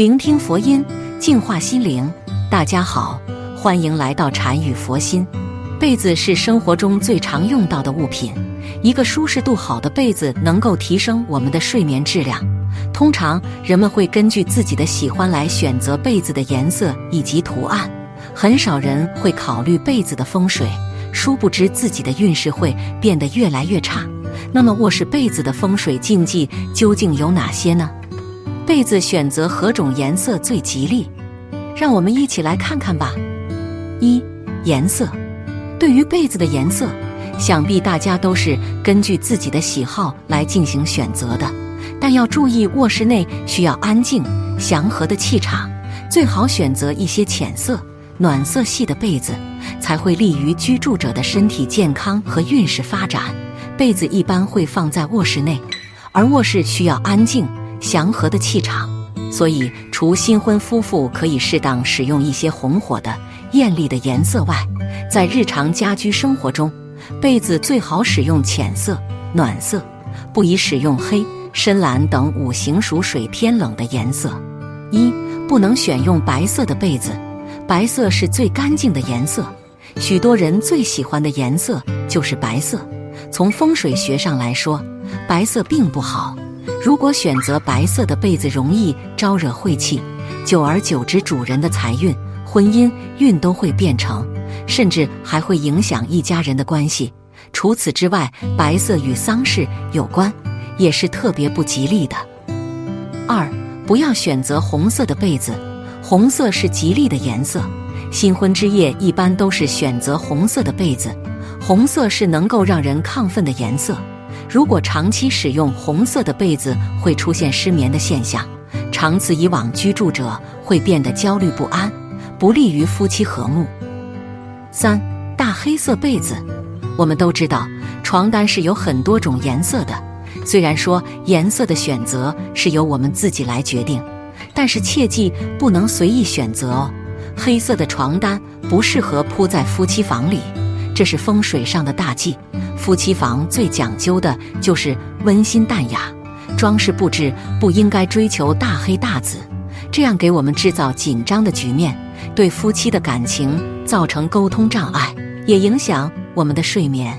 聆听佛音，净化心灵。大家好，欢迎来到禅语佛心。被子是生活中最常用到的物品，一个舒适度好的被子能够提升我们的睡眠质量。通常人们会根据自己的喜欢来选择被子的颜色以及图案，很少人会考虑被子的风水。殊不知自己的运势会变得越来越差。那么卧室被子的风水禁忌究竟有哪些呢？被子选择何种颜色最吉利？让我们一起来看看吧。一、颜色。对于被子的颜色，想必大家都是根据自己的喜好来进行选择的。但要注意，卧室内需要安静、祥和的气场，最好选择一些浅色、暖色系的被子，才会利于居住者的身体健康和运势发展。被子一般会放在卧室内，而卧室需要安静、祥和的气场，所以除新婚夫妇可以适当使用一些红火的、艳丽的颜色外，在日常家居生活中，被子最好使用浅色、暖色，不宜使用黑、深蓝等五行属水偏冷的颜色。一不能选用白色的被子，白色是最干净的颜色，许多人最喜欢的颜色就是白色。从风水学上来说，白色并不好。如果选择白色的被子，容易招惹晦气，久而久之，主人的财运、婚姻运都会变成，甚至还会影响一家人的关系。除此之外，白色与丧事有关，也是特别不吉利的。二，不要选择红色的被子，红色是吉利的颜色，新婚之夜一般都是选择红色的被子。红色是能够让人亢奋的颜色，如果长期使用红色的被子，会出现失眠的现象。长此以往，居住者会变得焦虑不安，不利于夫妻和睦。三大黑色被子，我们都知道，床单是有很多种颜色的。虽然说颜色的选择是由我们自己来决定，但是切记不能随意选择哦。黑色的床单不适合铺在夫妻房里。这是风水上的大忌。夫妻房最讲究的就是温馨淡雅，装饰布置不应该追求大黑大紫，这样给我们制造紧张的局面，对夫妻的感情造成沟通障碍，也影响我们的睡眠。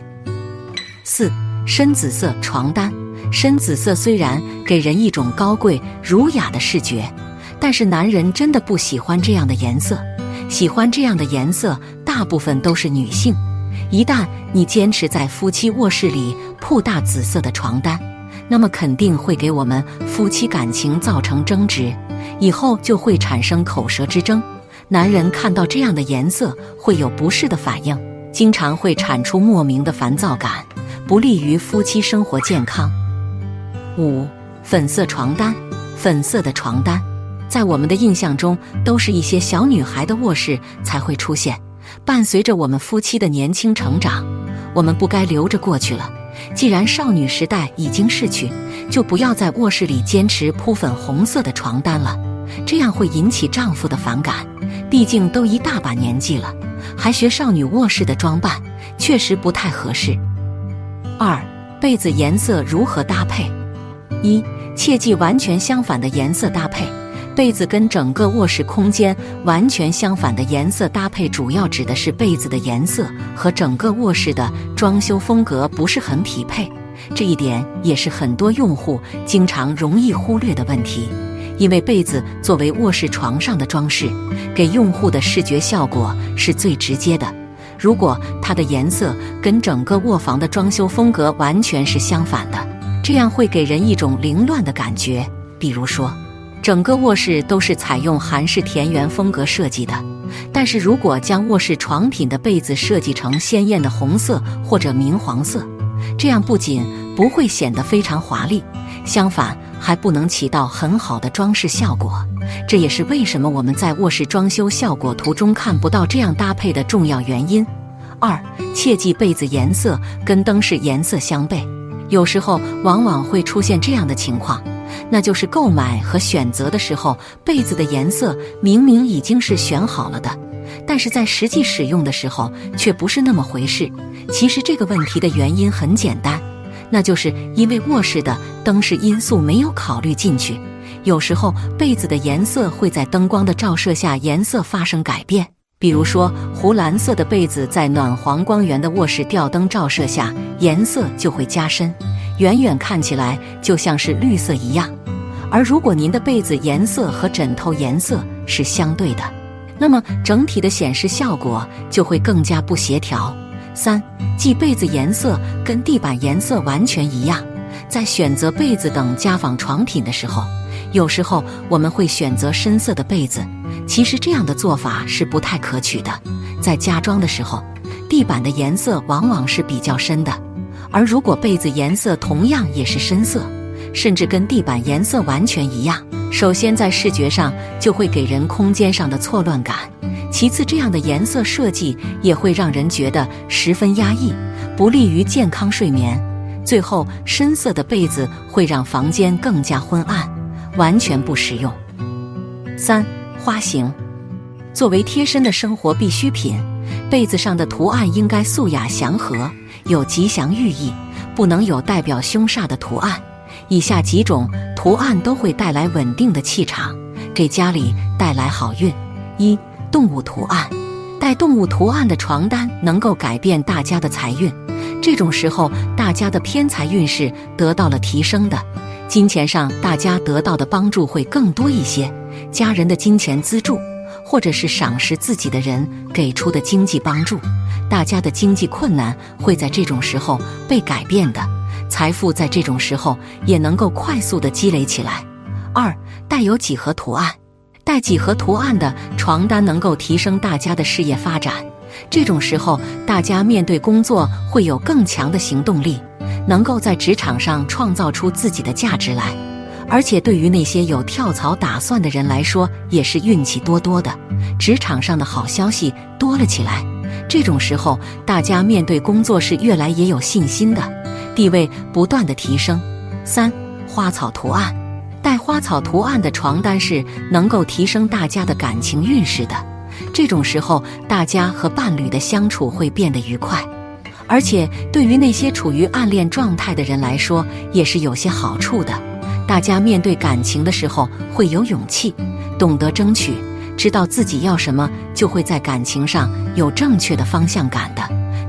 四深紫色床单，深紫色虽然给人一种高贵儒雅的视觉，但是男人真的不喜欢这样的颜色，喜欢这样的颜色大部分都是女性。一旦你坚持在夫妻卧室里铺大紫色的床单，那么肯定会给我们夫妻感情造成争执，以后就会产生口舌之争。男人看到这样的颜色会有不适的反应，经常会产出莫名的烦躁感，不利于夫妻生活健康。五粉色床单，粉色的床单，在我们的印象中都是一些小女孩的卧室才会出现。伴随着我们夫妻的年轻成长，我们不该留着过去了。既然少女时代已经逝去，就不要在卧室里坚持铺粉红色的床单了，这样会引起丈夫的反感。毕竟都一大把年纪了，还学少女卧室的装扮，确实不太合适。二、被子颜色如何搭配？一、切记完全相反的颜色搭配。被子跟整个卧室空间完全相反的颜色搭配，主要指的是被子的颜色和整个卧室的装修风格不是很匹配。这一点也是很多用户经常容易忽略的问题。因为被子作为卧室床上的装饰，给用户的视觉效果是最直接的。如果它的颜色跟整个卧房的装修风格完全是相反的，这样会给人一种凌乱的感觉。比如说。整个卧室都是采用韩式田园风格设计的，但是如果将卧室床品的被子设计成鲜艳的红色或者明黄色，这样不仅不会显得非常华丽，相反还不能起到很好的装饰效果。这也是为什么我们在卧室装修效果图中看不到这样搭配的重要原因。二，切记被子颜色跟灯饰颜色相悖，有时候往往会出现这样的情况。那就是购买和选择的时候，被子的颜色明明已经是选好了的，但是在实际使用的时候却不是那么回事。其实这个问题的原因很简单，那就是因为卧室的灯饰因素没有考虑进去，有时候被子的颜色会在灯光的照射下颜色发生改变，比如说湖蓝色的被子在暖黄光源的卧室吊灯照射下颜色就会加深，远远看起来就像是绿色一样。而如果您的被子颜色和枕头颜色是相对的，那么整体的显示效果就会更加不协调。三，即被子颜色跟地板颜色完全一样。在选择被子等家纺床品的时候，有时候我们会选择深色的被子。其实这样的做法是不太可取的。在家装的时候，地板的颜色往往是比较深的，而如果被子颜色同样也是深色，甚至跟地板颜色完全一样，首先在视觉上就会给人空间上的错乱感。其次，这样的颜色设计也会让人觉得十分压抑，不利于健康睡眠。最后，深色的被子会让房间更加昏暗，完全不实用。三、花型作为贴身的生活必需品，被子上的图案应该素雅祥和，有吉祥寓意，不能有代表凶煞的图案。以下几种图案都会带来稳定的气场，给家里带来好运。一动物图案，带动物图案的床单能够改变大家的财运。这种时候，大家的偏财运势得到了提升的，金钱上大家得到的帮助会更多一些。家人的金钱资助，或者是赏识自己的人给出的经济帮助，大家的经济困难会在这种时候被改变的，财富在这种时候也能够快速的积累起来。二，带有几何图案。带几何图案的床单能够提升大家的事业发展，这种时候大家面对工作会有更强的行动力，能够在职场上创造出自己的价值来。而且对于那些有跳槽打算的人来说，也是运气多多的，职场上的好消息多了起来。这种时候大家面对工作是越来越有信心的，地位不断的提升。三花草图案。带花草图案的床单是能够提升大家的感情运势的，这种时候大家和伴侣的相处会变得愉快，而且对于那些处于暗恋状态的人来说也是有些好处的。大家面对感情的时候会有勇气，懂得争取，知道自己要什么，就会在感情上有正确的方向感的，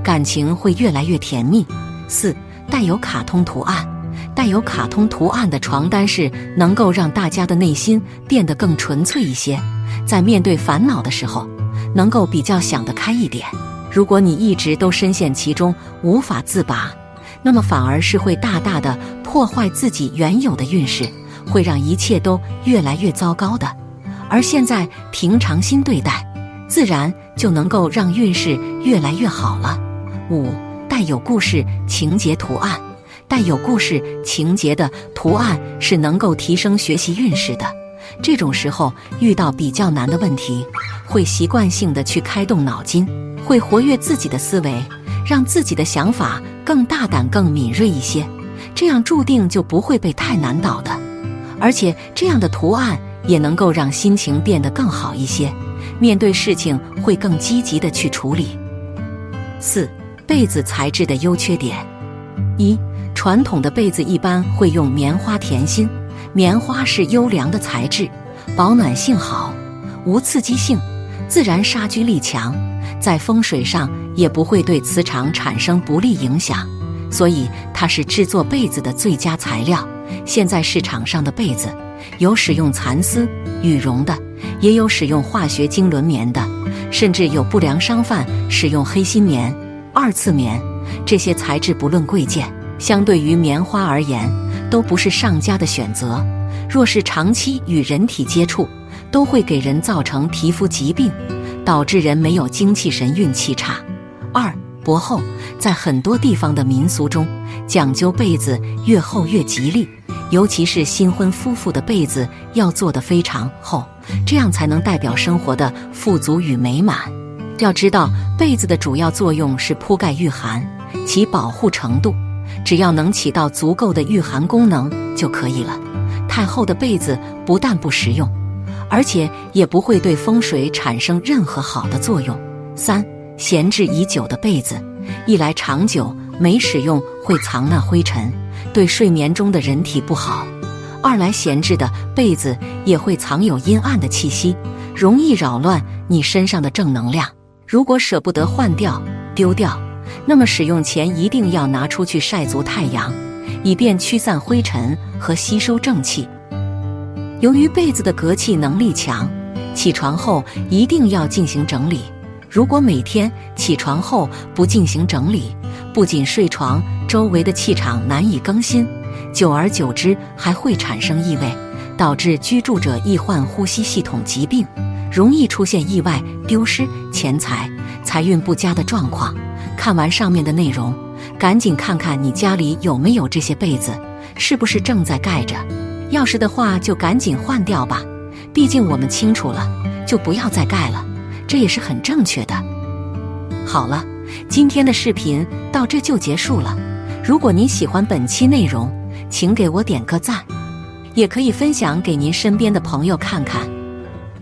感情会越来越甜蜜。四，带有卡通图案。带有卡通图案的床单是能够让大家的内心变得更纯粹一些，在面对烦恼的时候，能够比较想得开一点。如果你一直都深陷其中无法自拔，那么反而是会大大的破坏自己原有的运势，会让一切都越来越糟糕的。而现在平常心对待，自然就能够让运势越来越好了。五，带有故事情节图案。带有故事情节的图案是能够提升学习运势的。这种时候遇到比较难的问题，会习惯性的去开动脑筋，会活跃自己的思维，让自己的想法更大胆、更敏锐一些。这样注定就不会被太难倒的。而且这样的图案也能够让心情变得更好一些，面对事情会更积极的去处理。四被子材质的优缺点一。传统的被子一般会用棉花填心，棉花是优良的材质，保暖性好，无刺激性，自然杀菌力强，在风水上也不会对磁场产生不利影响，所以它是制作被子的最佳材料。现在市场上的被子有使用蚕丝、羽绒的，也有使用化学精纶棉的，甚至有不良商贩使用黑心棉、二次棉，这些材质不论贵贱。相对于棉花而言，都不是上佳的选择。若是长期与人体接触，都会给人造成皮肤疾病，导致人没有精气神、运气差。二薄厚，在很多地方的民俗中，讲究被子越厚越吉利，尤其是新婚夫妇的被子要做得非常厚，这样才能代表生活的富足与美满。要知道，被子的主要作用是铺盖御寒，其保护程度。只要能起到足够的御寒功能就可以了。太厚的被子不但不实用，而且也不会对风水产生任何好的作用。三，闲置已久的被子，一来长久没使用会藏纳灰尘，对睡眠中的人体不好；二来闲置的被子也会藏有阴暗的气息，容易扰乱你身上的正能量。如果舍不得换掉、丢掉，那么使用前一定要拿出去晒足太阳，以便驱散灰尘和吸收正气。由于被子的隔气能力强，起床后一定要进行整理。如果每天起床后不进行整理，不仅睡床周围的气场难以更新。久而久之，还会产生异味，导致居住者易患呼吸系统疾病，容易出现意外、丢失钱财、财运不佳的状况。看完上面的内容，赶紧看看你家里有没有这些被子，是不是正在盖着？要是的话，就赶紧换掉吧。毕竟我们清楚了，就不要再盖了，这也是很正确的。好了，今天的视频到这就结束了。如果您喜欢本期内容，请给我点个赞，也可以分享给您身边的朋友看看。